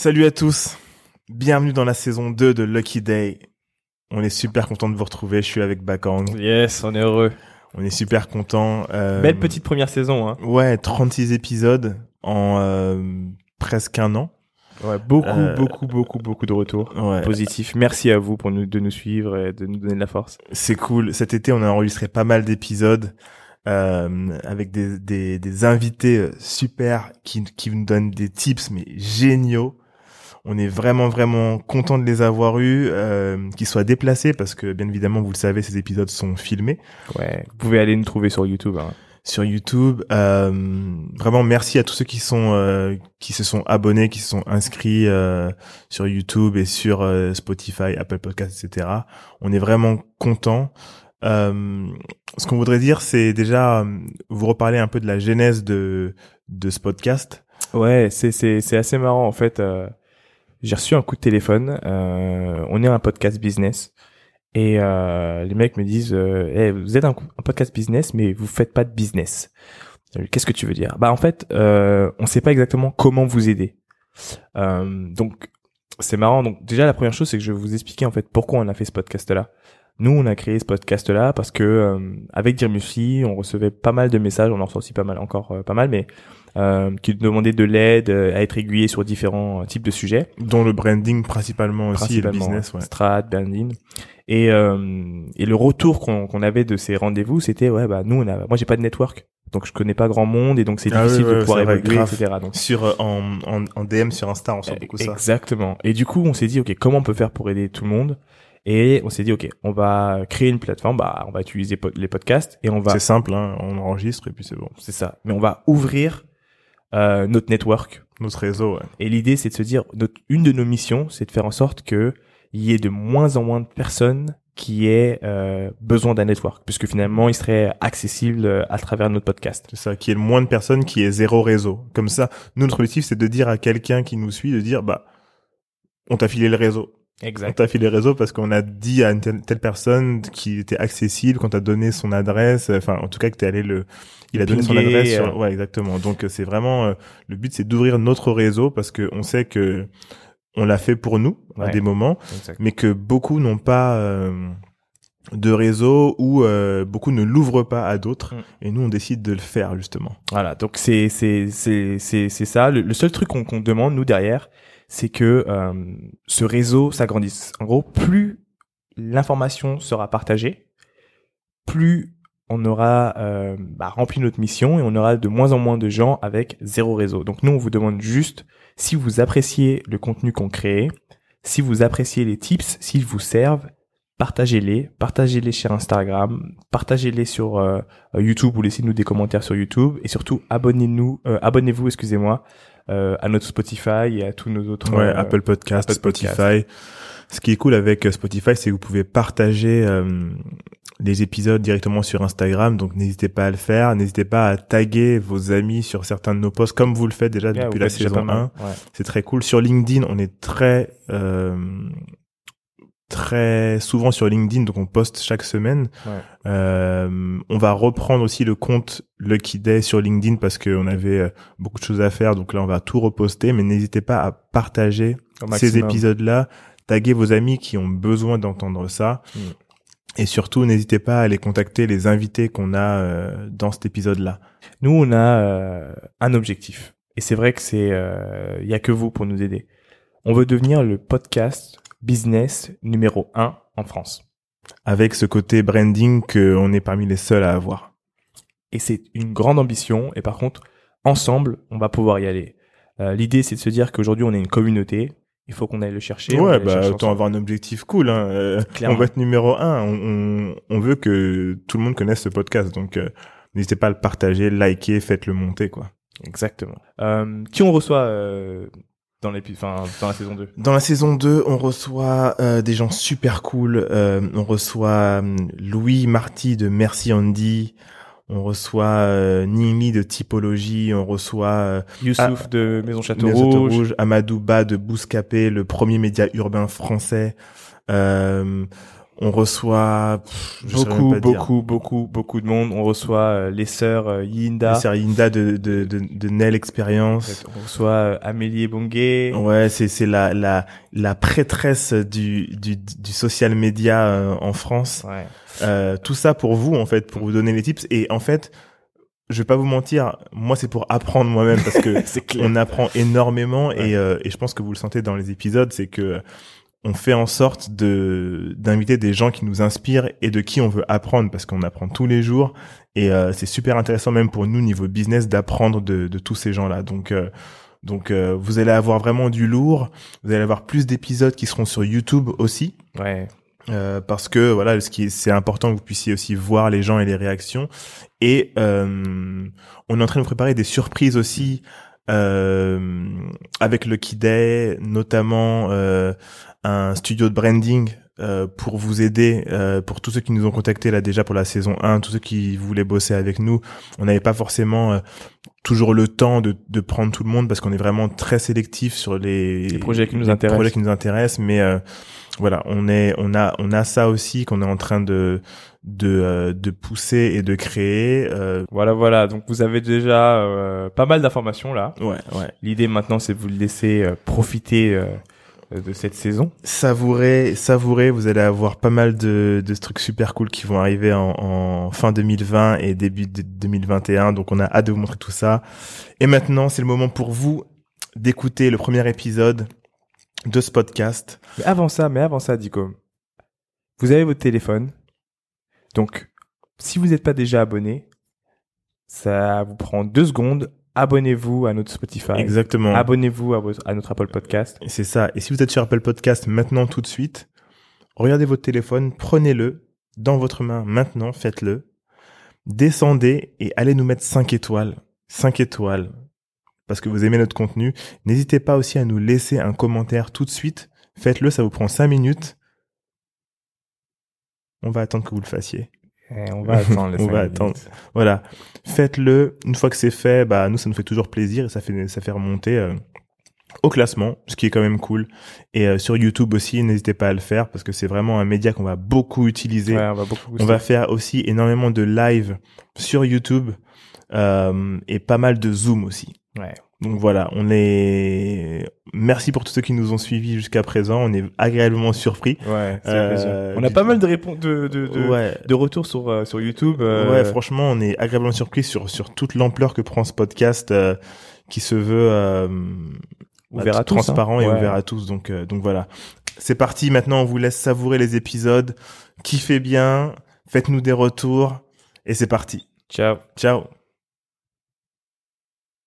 Salut à tous, bienvenue dans la saison 2 de Lucky Day. On est super content de vous retrouver, je suis avec Bakang. Yes, on est heureux. On est super content. Euh, Belle petite première saison. Hein. Ouais, 36 épisodes en euh, presque un an. Ouais, beaucoup, euh, beaucoup, beaucoup, beaucoup de retours ouais. positifs. Merci à vous pour nous, de nous suivre et de nous donner de la force. C'est cool. Cet été, on a enregistré pas mal d'épisodes euh, avec des, des, des, invités super qui, qui nous donnent des tips mais géniaux. On est vraiment vraiment content de les avoir eus, euh, qu'ils soient déplacés parce que bien évidemment vous le savez ces épisodes sont filmés. Ouais, vous pouvez aller nous trouver sur YouTube. Hein. Sur YouTube, euh, vraiment merci à tous ceux qui sont euh, qui se sont abonnés, qui se sont inscrits euh, sur YouTube et sur euh, Spotify, Apple Podcasts, etc. On est vraiment content. Euh, ce qu'on voudrait dire, c'est déjà euh, vous reparler un peu de la genèse de de ce podcast. Ouais, c'est c'est c'est assez marrant en fait. Euh, j'ai reçu un coup de téléphone. Euh, on est un podcast business et euh, les mecs me disent hey, vous êtes un, podcast business, mais vous faites pas de business. Qu'est-ce que tu veux dire? Bah en fait, euh, on sait pas exactement comment vous aider. donc c'est marrant. Donc déjà la première chose, c'est que je vais vous expliquer en fait pourquoi on a fait ce podcast là. Nous, on a créé ce podcast-là parce que euh, avec Dirmusi, on recevait pas mal de messages, on en reçoit aussi pas mal, encore euh, pas mal, mais euh, qui demandaient de l'aide euh, à être aiguillés sur différents types de sujets, dont le branding principalement, aussi, le business, ouais. strat, branding. Et, et le retour qu'on avait de ces rendez-vous, c'était ouais bah nous on a, moi j'ai pas de network, donc je connais pas grand monde et donc c'est ah difficile de pouvoir évaluer, etc. Donc sur en, en, en DM sur Insta, on sent beaucoup ça. Exactement. Et du coup, on s'est dit ok comment on peut faire pour aider tout le monde? Et on s'est dit, OK, on va créer une plateforme, bah, on va utiliser les podcasts et on va... C'est simple, hein, on enregistre et puis c'est bon. C'est ça. Mais on va ouvrir euh, notre network. Notre réseau, ouais. Et l'idée, c'est de se dire, notre, une de nos missions, c'est de faire en sorte que il y ait de moins en moins de personnes qui aient euh, besoin d'un network, puisque finalement, il serait accessible euh, à travers notre podcast. C'est ça, qu'il y ait moins de personnes qui aient zéro réseau. Comme ça, nous, notre objectif, c'est de dire à quelqu'un qui nous suit, de dire, bah, on t'a filé le réseau Exact. On t'a filé les réseaux parce qu'on a dit à une telle, personne qui était accessible, quand t'as donné son adresse, enfin en tout cas que t'es allé le, il a donné son adresse. Sur... Euh. Ouais, exactement. Donc c'est vraiment euh, le but, c'est d'ouvrir notre réseau parce que on sait que on l'a fait pour nous à des moments, mais que beaucoup n'ont pas euh, de réseau ou beaucoup ne l'ouvrent pas à d'autres. Mm. Et nous, on décide de le faire justement. Voilà. Donc c'est c'est c'est c'est c'est ça. Le, seul truc qu'on demande nous derrière c'est que euh, ce réseau s'agrandisse. En gros, plus l'information sera partagée, plus on aura euh, bah, rempli notre mission et on aura de moins en moins de gens avec zéro réseau. Donc nous, on vous demande juste si vous appréciez le contenu qu'on crée, si vous appréciez les tips, s'ils vous servent, partagez-les, partagez-les sur Instagram, partagez-les sur euh, YouTube ou laissez-nous des commentaires sur YouTube et surtout abonnez-nous, abonnez-vous, excusez-moi, euh, à notre Spotify et à tous nos autres ouais, euh, Apple Podcast, Spotify. Ce qui est cool avec euh, Spotify, c'est que vous pouvez partager les épisodes directement sur Instagram, donc n'hésitez pas à le faire. N'hésitez pas à taguer vos amis sur certains de nos posts, comme vous le faites déjà depuis la saison 1. Ouais. C'est très cool. Sur LinkedIn, on est très euh, très souvent sur LinkedIn, donc on poste chaque semaine. Ouais. Euh, on va reprendre aussi le compte Lucky Day sur LinkedIn parce qu'on avait euh, beaucoup de choses à faire, donc là on va tout reposter. Mais n'hésitez pas à partager ces épisodes-là, taguer vos amis qui ont besoin d'entendre ça. Mm. Et surtout, n'hésitez pas à aller contacter les invités qu'on a euh, dans cet épisode-là. Nous, on a euh, un objectif. Et c'est vrai que c'est, il y a que vous pour nous aider. On veut devenir le podcast business numéro 1 en France. Avec ce côté branding qu'on est parmi les seuls à avoir. Et c'est une grande ambition. Et par contre, ensemble, on va pouvoir y aller. Euh, L'idée, c'est de se dire qu'aujourd'hui, on est une communauté. Il faut qu'on aille le chercher. Ouais, bah, autant avoir un objectif cool. Hein. Euh, on va être numéro un. On, on, on, veut que tout le monde connaisse ce podcast. Donc, euh, n'hésitez pas à le partager, liker, faites-le monter, quoi. Exactement. Qui on reçoit dans, enfin, dans la saison 2 Dans la saison 2, on reçoit euh, des gens super cool. Euh, on reçoit euh, Louis Marty de Merci Andy. On reçoit euh, Nimi de Typologie. On reçoit euh, Youssouf de Maison Château, Rouge. Rouge. Amadou Ba de Bouscapé, le premier média urbain français. Euh, On reçoit beaucoup, beaucoup, beaucoup, beaucoup de monde. On reçoit euh, les sœurs euh, Yinda. Les sœurs Yinda de de de, de Nell Experience. On reçoit euh, Amélie Bongué. Ouais, c'est c'est la la la prêtresse du du du social media en France. Ouais. tout ça pour vous en fait, pour vous donner les tips. Et en fait, je vais pas vous mentir, moi c'est pour apprendre moi-même parce que on apprend énormément et et je pense que vous le sentez dans les épisodes, c'est que on fait en sorte de d'inviter des gens qui nous inspirent et de qui on veut apprendre parce qu'on apprend tous les jours et euh, c'est super intéressant même pour nous niveau business d'apprendre de, de tous ces gens-là. Donc euh, donc euh, vous allez avoir vraiment du lourd, vous allez avoir plus d'épisodes qui seront sur YouTube aussi. Ouais. parce que voilà, ce qui c'est important que vous puissiez aussi voir les gens et les réactions. Et on est en train de préparer des surprises aussi avec le Kid Day, notamment un studio de branding euh, pour vous aider, euh, pour tous ceux qui nous ont contactés là déjà pour la saison 1, tous ceux qui voulaient bosser avec nous. On n'avait pas forcément euh, toujours le temps de, de prendre tout le monde parce qu'on est vraiment très sélectif sur les, les projets qui nous intéressent. Projets qui nous intéressent, mais voilà, on est, on a, on a ça aussi qu'on est en train de de, de pousser et de créer. Voilà, voilà. Donc vous avez déjà pas mal d'informations là. Ouais, ouais. L'idée maintenant, c'est de vous laisser profiter euh, de cette saison. Savourez, savourez, vous allez avoir pas mal de, de trucs super cool qui vont arriver en, en fin 2020 et début de 2021. Donc on a hâte de vous montrer tout ça. Et maintenant, c'est le moment pour vous d'écouter le premier épisode de ce podcast. Mais avant ça, mais avant ça, Dico, vous avez votre téléphone. Donc, si vous n'êtes pas déjà abonné, ça vous prend deux secondes abonnez-vous à notre Spotify. Exactement. Abonnez-vous à, notre Apple Podcast. C'est ça. Et si vous êtes sur Apple Podcast maintenant tout de suite, regardez votre téléphone, prenez-le dans votre main maintenant, faites-le. Descendez et allez nous mettre 5 étoiles. 5 étoiles. Parce que vous aimez notre contenu. N'hésitez pas aussi à nous laisser un commentaire tout de suite. Faites-le, ça vous prend 5 minutes. On va attendre que vous le fassiez. Eh, on va attendre. on va attendre. Voilà. Faites-le. Une fois que c'est fait, bah nous ça nous fait toujours plaisir et ça fait ça fait remonter euh, au classement, ce qui est quand même cool. Et euh, sur YouTube aussi, n'hésitez pas à le faire parce que c'est vraiment un média qu'on va beaucoup utiliser. on, va beaucoup on va faire aussi énormément de live sur YouTube euh, et pas mal de Zoom aussi. Ouais. Donc voilà, on est. Merci pour tous ceux qui nous ont suivis jusqu'à présent. On est agréablement surpris. Ouais, euh, on a pas mal de réponses, de de, de, de retours sur euh, sur YouTube. Euh. Ouais, franchement, on est agréablement surpris sur sur toute l'ampleur que prend ce podcast euh, qui se veut ouvert à tous, hein. transparent et ouvert à tous. Donc donc voilà, c'est parti. Maintenant, on vous laisse savourer les épisodes. Kiffez bien, faites-nous des retours et c'est parti. Ciao. Ciao.